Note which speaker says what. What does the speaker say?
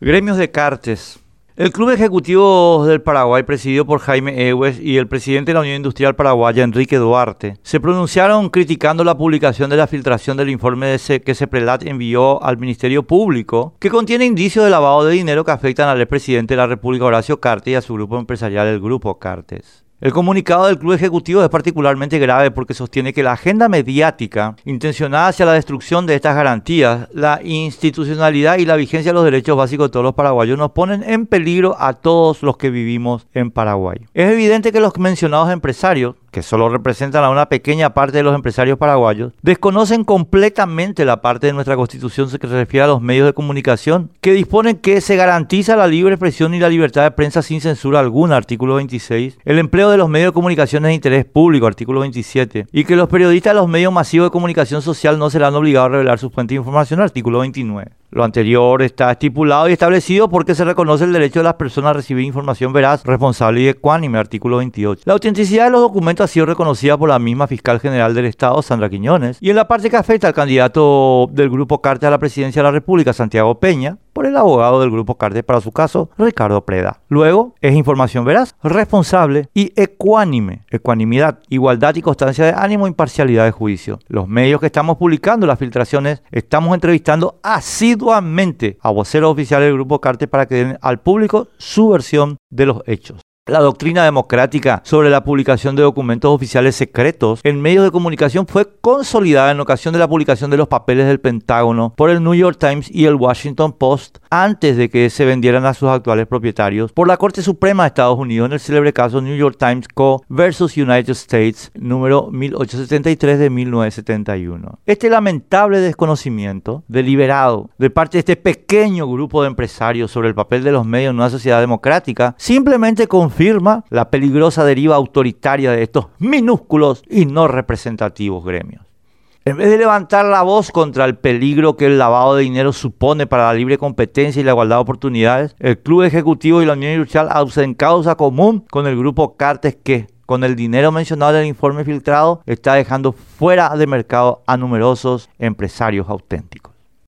Speaker 1: Gremios de Cartes. El Club Ejecutivo del Paraguay, presidido por Jaime Ewes y el presidente de la Unión Industrial Paraguaya, Enrique Duarte, se pronunciaron criticando la publicación de la filtración del informe de que Seprelat envió al Ministerio Público, que contiene indicios de lavado de dinero que afectan al expresidente de la República, Horacio Cartes, y a su grupo empresarial, el Grupo Cartes. El comunicado del Club Ejecutivo es particularmente grave porque sostiene que la agenda mediática intencionada hacia la destrucción de estas garantías, la institucionalidad y la vigencia de los derechos básicos de todos los paraguayos nos ponen en peligro a todos los que vivimos en Paraguay. Es evidente que los mencionados empresarios que solo representan a una pequeña parte de los empresarios paraguayos, desconocen completamente la parte de nuestra constitución que se refiere a los medios de comunicación, que disponen que se garantiza la libre expresión y la libertad de prensa sin censura alguna, artículo 26, el empleo de los medios de comunicación de interés público, artículo 27, y que los periodistas de los medios masivos de comunicación social no serán obligados a revelar sus fuentes de información, artículo 29. Lo anterior está estipulado y establecido porque se reconoce el derecho de las personas a recibir información veraz, responsable y ecuánime, artículo 28. La autenticidad de los documentos ha sido reconocida por la misma fiscal general del Estado, Sandra Quiñones, y en la parte que afecta al candidato del Grupo Carte a la presidencia de la República, Santiago Peña, por el abogado del Grupo Carte para su caso, Ricardo Preda. Luego, es información veraz, responsable y ecuánime. Ecuanimidad, igualdad y constancia de ánimo, imparcialidad de juicio. Los medios que estamos publicando las filtraciones, estamos entrevistando así a voceros oficiales del Grupo Carte para que den al público su versión de los hechos. La doctrina democrática sobre la publicación de documentos oficiales secretos en medios de comunicación fue consolidada en ocasión de la publicación de los papeles del Pentágono por el New York Times y el Washington Post antes de que se vendieran a sus actuales propietarios por la Corte Suprema de Estados Unidos en el célebre caso New York Times Co. versus United States número 1873 de 1971. Este lamentable desconocimiento deliberado de parte de este pequeño grupo de empresarios sobre el papel de los medios en una sociedad democrática simplemente confirma confirma la peligrosa deriva autoritaria de estos minúsculos y no representativos gremios. En vez de levantar la voz contra el peligro que el lavado de dinero supone para la libre competencia y la igualdad de oportunidades, el Club Ejecutivo y la Unión Industrial hacen causa común con el grupo Cartes que, con el dinero mencionado en el informe filtrado, está dejando fuera de mercado a numerosos empresarios auténticos.